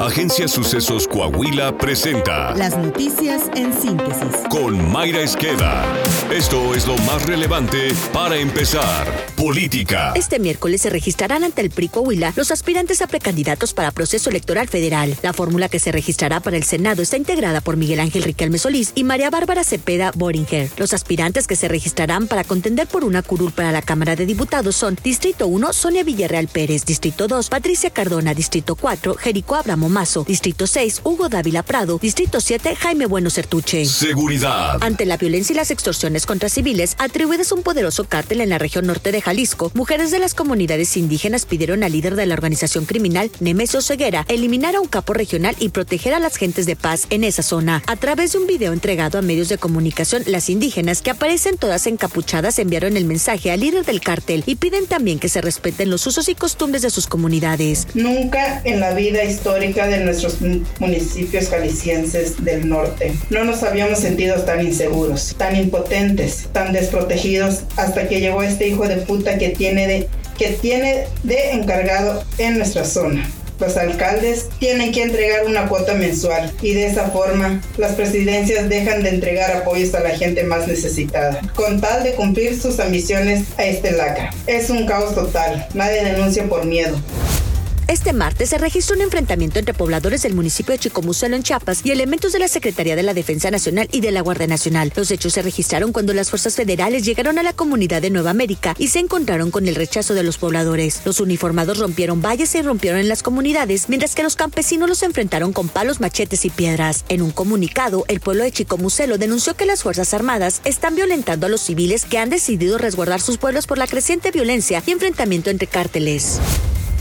Agencia Sucesos Coahuila presenta Las noticias en síntesis. con Mayra Esqueda. Esto es lo más relevante para empezar. Política. Este miércoles se registrarán ante el PRI Coahuila los aspirantes a precandidatos para proceso electoral federal. La fórmula que se registrará para el Senado está integrada por Miguel Ángel Riquelme Solís y María Bárbara Cepeda Boringer. Los aspirantes que se registrarán para contender por una curul para la Cámara de Diputados son Distrito 1, Sonia Villarreal Pérez, Distrito 2, Patricia Cardona, Distrito 4, Jerico Abramo Mazo, Distrito 6, Hugo Dávila Prado, Distrito 7, Jaime Bueno Certuche. Seguridad. Ante la violencia y las extorsiones contra civiles atribuidas a un poderoso cártel en la región norte de Jalisco, mujeres de las comunidades indígenas pidieron al líder de la organización criminal, Nemesio Ceguera, eliminar a un capo regional y proteger a las gentes de paz en esa zona. A través de un video entregado a medios de comunicación, las indígenas, que aparecen todas encapuchadas, enviaron el mensaje al líder del cártel y piden también que se respeten los usos y costumbres de sus comunidades. Nunca en la vida histórica de nuestros municipios jaliscienses del norte no nos habíamos sentido tan inseguros, tan impotentes, tan desprotegidos hasta que llegó este hijo de puta que tiene de, que tiene de encargado en nuestra zona. Los alcaldes tienen que entregar una cuota mensual y de esa forma las presidencias dejan de entregar apoyos a la gente más necesitada, con tal de cumplir sus ambiciones a este lacra. Es un caos total, nadie denuncia por miedo. Este martes se registró un enfrentamiento entre pobladores del municipio de Chicomucelo en Chiapas y elementos de la Secretaría de la Defensa Nacional y de la Guardia Nacional. Los hechos se registraron cuando las fuerzas federales llegaron a la comunidad de Nueva América y se encontraron con el rechazo de los pobladores. Los uniformados rompieron valles y rompieron en las comunidades, mientras que los campesinos los enfrentaron con palos, machetes y piedras. En un comunicado, el pueblo de Chicomucelo denunció que las Fuerzas Armadas están violentando a los civiles que han decidido resguardar sus pueblos por la creciente violencia y enfrentamiento entre cárteles.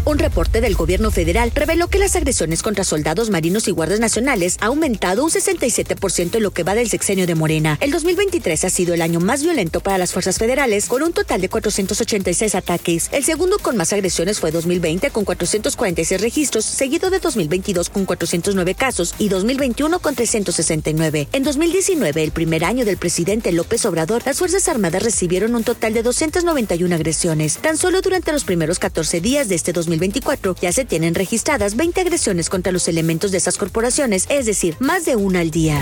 Un reporte del gobierno federal reveló que las agresiones contra soldados marinos y guardias nacionales ha aumentado un 67% en lo que va del sexenio de Morena. El 2023 ha sido el año más violento para las fuerzas federales, con un total de 486 ataques. El segundo con más agresiones fue 2020, con 446 registros, seguido de 2022 con 409 casos y 2021 con 369. En 2019, el primer año del presidente López Obrador, las Fuerzas Armadas recibieron un total de 291 agresiones. Tan solo durante los primeros 14 días de este 2023, 2024 ya se tienen registradas 20 agresiones contra los elementos de esas corporaciones, es decir, más de una al día.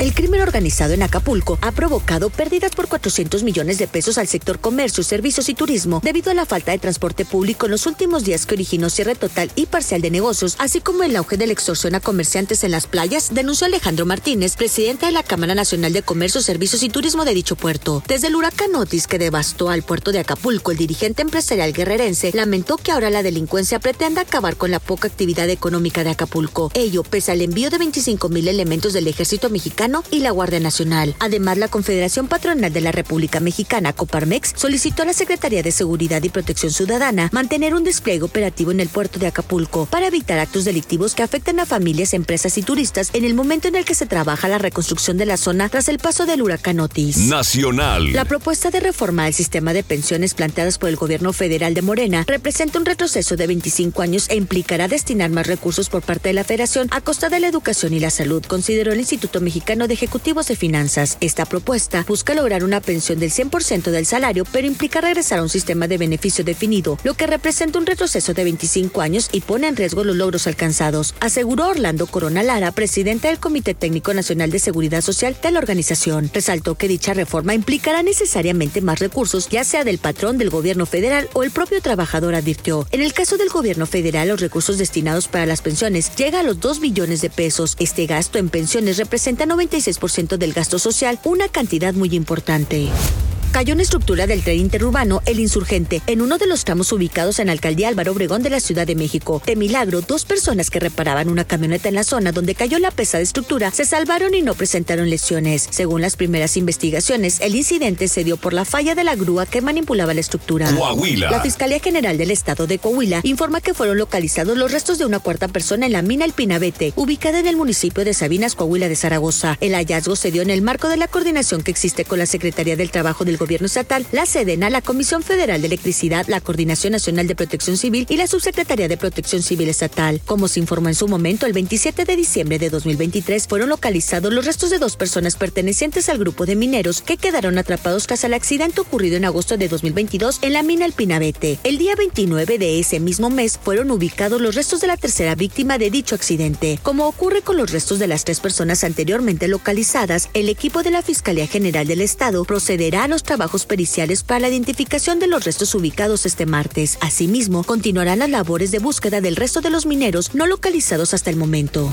El crimen organizado en Acapulco ha provocado pérdidas por 400 millones de pesos al sector comercio, servicios y turismo debido a la falta de transporte público en los últimos días que originó cierre total y parcial de negocios, así como el auge de la extorsión a comerciantes en las playas, denunció Alejandro Martínez, presidente de la Cámara Nacional de Comercio, Servicios y Turismo de dicho puerto. Desde el huracán Otis que devastó al puerto de Acapulco, el dirigente empresarial guerrerense lamentó que ahora la delincuencia pretenda acabar con la poca actividad económica de Acapulco. Ello pese al envío de 25 mil elementos del ejército mexicano y la Guardia Nacional. Además, la Confederación Patronal de la República Mexicana, Coparmex, solicitó a la Secretaría de Seguridad y Protección Ciudadana mantener un despliegue operativo en el puerto de Acapulco para evitar actos delictivos que afecten a familias, empresas y turistas en el momento en el que se trabaja la reconstrucción de la zona tras el paso del huracán Otis. Nacional. La propuesta de reforma al sistema de pensiones planteadas por el gobierno federal de Morena representa un retroceso de 25 años e implicará destinar más recursos por parte de la federación a costa de la educación y la salud, consideró el Instituto Mexicano de Ejecutivos de Finanzas. Esta propuesta busca lograr una pensión del 100% del salario, pero implica regresar a un sistema de beneficio definido, lo que representa un retroceso de 25 años y pone en riesgo los logros alcanzados, aseguró Orlando Corona Lara, presidente del Comité Técnico Nacional de Seguridad Social de la organización. Resaltó que dicha reforma implicará necesariamente más recursos, ya sea del patrón del gobierno federal o el propio trabajador, advirtió. En el caso del gobierno federal, los recursos destinados para las pensiones llega a los 2 billones de pesos. Este gasto en pensiones representa 96% del gasto social, una cantidad muy importante cayó una estructura del tren interurbano El Insurgente en uno de los tramos ubicados en la alcaldía Álvaro Obregón de la Ciudad de México. De milagro, dos personas que reparaban una camioneta en la zona donde cayó la pesada estructura se salvaron y no presentaron lesiones. Según las primeras investigaciones, el incidente se dio por la falla de la grúa que manipulaba la estructura. Coahuila. La Fiscalía General del Estado de Coahuila informa que fueron localizados los restos de una cuarta persona en la mina El Pinabete, ubicada en el municipio de Sabinas, Coahuila de Zaragoza. El hallazgo se dio en el marco de la coordinación que existe con la Secretaría del Trabajo del gobierno estatal, la Sedena, la Comisión Federal de Electricidad, la Coordinación Nacional de Protección Civil y la Subsecretaría de Protección Civil Estatal. Como se informó en su momento, el 27 de diciembre de 2023 fueron localizados los restos de dos personas pertenecientes al grupo de mineros que quedaron atrapados tras el accidente ocurrido en agosto de 2022 en la mina El Pinabete. El día 29 de ese mismo mes fueron ubicados los restos de la tercera víctima de dicho accidente. Como ocurre con los restos de las tres personas anteriormente localizadas, el equipo de la Fiscalía General del Estado procederá a los trabajos periciales para la identificación de los restos ubicados este martes. Asimismo, continuarán las labores de búsqueda del resto de los mineros no localizados hasta el momento.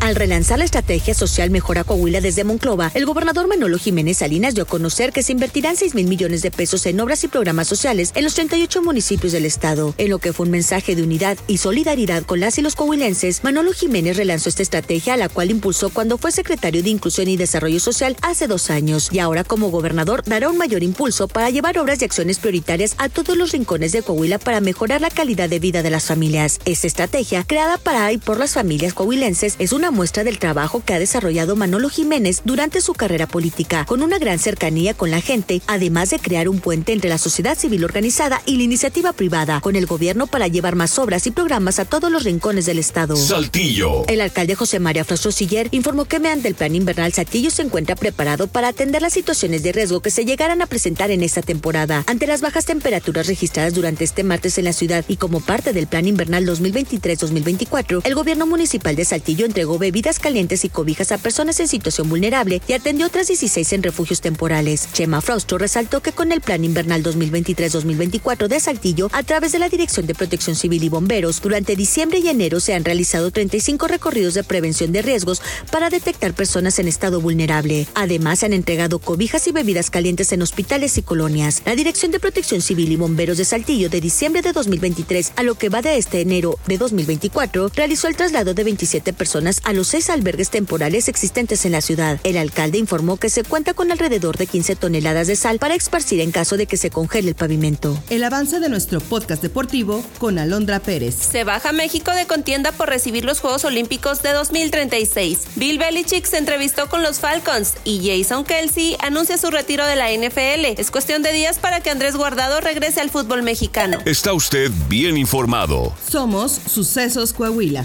Al relanzar la estrategia social Mejora Coahuila desde Monclova, el gobernador Manolo Jiménez Salinas dio a conocer que se invertirán 6 mil millones de pesos en obras y programas sociales en los 38 municipios del estado. En lo que fue un mensaje de unidad y solidaridad con las y los coahuilenses, Manolo Jiménez relanzó esta estrategia, la cual impulsó cuando fue secretario de Inclusión y Desarrollo Social hace dos años, y ahora como gobernador dará un mayor impulso para llevar obras y acciones prioritarias a todos los rincones de Coahuila para mejorar la calidad de vida de las familias. Esta estrategia, creada para y por las familias coahuilenses, es una muestra del trabajo que ha desarrollado Manolo Jiménez durante su carrera política, con una gran cercanía con la gente, además de crear un puente entre la sociedad civil organizada y la iniciativa privada, con el gobierno para llevar más obras y programas a todos los rincones del estado. Saltillo. El alcalde José María Frostro Siller informó que mediante el plan invernal Saltillo se encuentra preparado para atender las situaciones de riesgo que se llegaran a presentar en esta temporada. Ante las bajas temperaturas registradas durante este martes en la ciudad y como parte del plan invernal 2023-2024, el gobierno municipal de Saltillo bebidas calientes y cobijas a personas en situación vulnerable y atendió otras 16 en refugios temporales. Chema Frausto resaltó que con el Plan Invernal 2023-2024 de Saltillo, a través de la Dirección de Protección Civil y Bomberos, durante diciembre y enero se han realizado 35 recorridos de prevención de riesgos para detectar personas en estado vulnerable. Además, se han entregado cobijas y bebidas calientes en hospitales y colonias. La Dirección de Protección Civil y Bomberos de Saltillo de diciembre de 2023 a lo que va de este enero de 2024 realizó el traslado de 27 personas a los seis albergues temporales existentes en la ciudad. El alcalde informó que se cuenta con alrededor de 15 toneladas de sal para esparcir en caso de que se congele el pavimento. El avance de nuestro podcast deportivo con Alondra Pérez. Se baja México de contienda por recibir los Juegos Olímpicos de 2036. Bill Belichick se entrevistó con los Falcons y Jason Kelsey anuncia su retiro de la NFL. Es cuestión de días para que Andrés Guardado regrese al fútbol mexicano. Está usted bien informado. Somos Sucesos Coahuila.